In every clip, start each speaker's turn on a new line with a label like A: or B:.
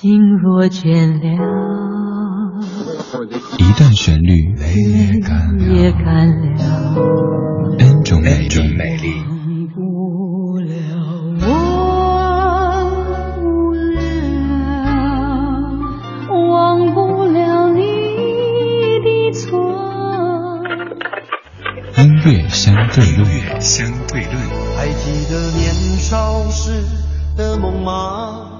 A: 心若倦了，
B: 一段旋律，泪
A: 也干了
B: ，N 种美丽。音乐相对论，相对论。
C: 还记得年少时的梦吗？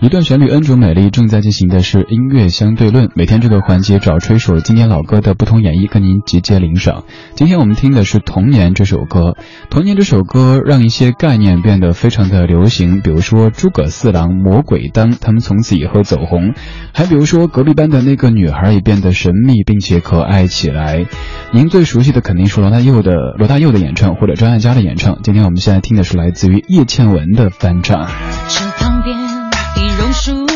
B: 一段旋律恩主美丽。正在进行的是音乐相对论。每天这个环节找吹首经典老歌的不同演绎，跟您集结领赏。今天我们听的是《童年》这首歌。《童年》这首歌让一些概念变得非常的流行，比如说诸葛四郎、魔鬼当，他们从此以后走红。还比如说隔壁班的那个女孩也变得神秘并且可爱起来。您最熟悉的肯定是罗大佑的罗大佑的演唱，或者张艾嘉的演唱。今天我们现在听的是来自于叶倩文的翻唱。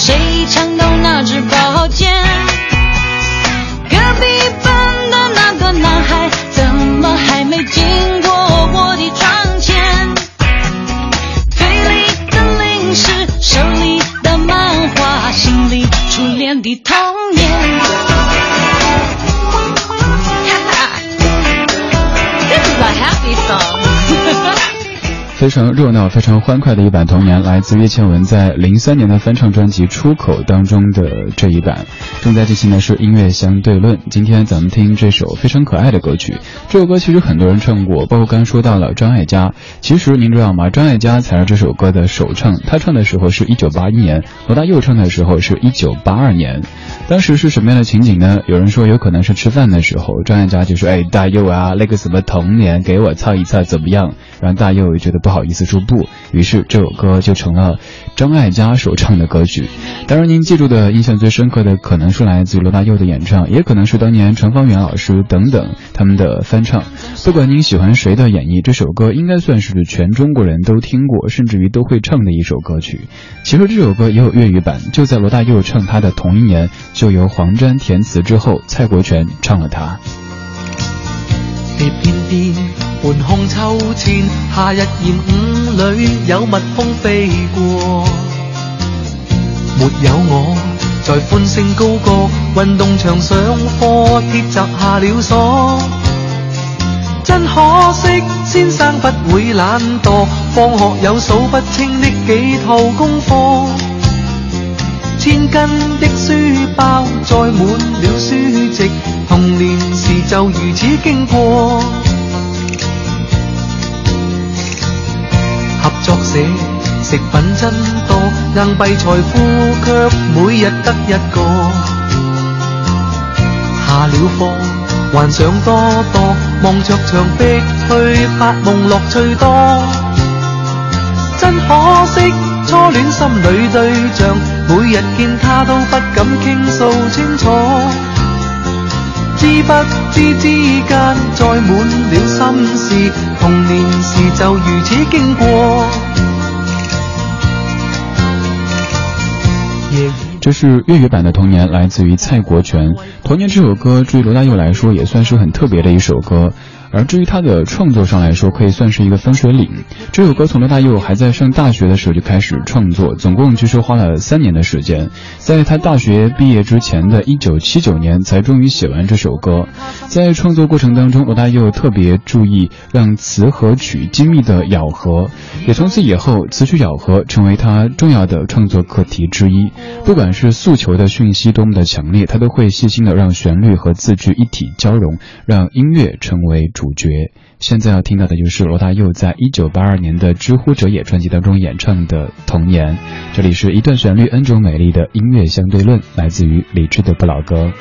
D: 谁抢到那支宝剑？隔壁班的那个男孩，怎么还没经过我的窗前？嘴里的零食，手里的漫画，心里初恋的童年。
B: 哈哈，来 Happy Song 非常热闹、非常欢快的一版《童年》，来自叶倩文在零三年的翻唱专辑《出口》当中的这一版。正在进行的是音乐相对论。今天咱们听这首非常可爱的歌曲。这首歌其实很多人唱过，包括刚说到了张艾嘉。其实您知道吗？张艾嘉才是这首歌的首唱，他唱的时候是一九八一年，罗大佑唱的时候是一九八二年。当时是什么样的情景呢？有人说有可能是吃饭的时候，张艾嘉就说：“哎，大佑啊，那个什么童年，给我唱一唱怎么样？”然后大佑也觉得。不好意思说不，于是这首歌就成了张艾嘉首唱的歌曲。当然，您记住的印象最深刻的，可能是来自于罗大佑的演唱，也可能是当年陈方圆老师等等他们的翻唱。不管您喜欢谁的演绎，这首歌应该算是全中国人都听过，甚至于都会唱的一首歌曲。其实这首歌也有粤语版，就在罗大佑唱他的同一年，就由黄沾填词之后，蔡国权唱了它。
E: 半空秋千，夏日炎午里有蜜蜂飞过。没有我，在欢声高歌，运动场上课，铁闸下了锁。真可惜，先生不会懒惰，放学有数不清的几套功课。千斤的书包载满了书籍，童年时就如此经过。食品真多，硬币财富却每日得一个。下了课，幻想多多，望着墙壁去发梦，乐趣多。真可惜，初恋心里对象，每日见他都不敢倾诉清楚。知不知之间载满了心事，童年时就如此经过。
B: 这是粤语版的《童年》，来自于蔡国权。《童年》这首歌，对罗大佑来说也算是很特别的一首歌。
C: 而至于他的创作上来说，可以算是一个分水岭。这首歌从罗大佑还在上大学的时候就开始创作，总共据说花了三年的时间。在他大学毕业之前的一九七九年，才终于写完这首歌。在创作过程当中，罗大佑特别注意让词和曲精密的咬合，也从此以后，词曲咬合成为他重要的创作课题之一。不管是诉求的讯息多么的强烈，他都会细心的让旋律和字句一体交融，让音乐成为主角。现在要听到的就是罗大佑在一九八二年的《知乎者也》专辑当中演唱的《童年》。这里是一段旋律 N 种美丽的音乐相对论，来自于李志的不老歌。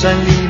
F: 山里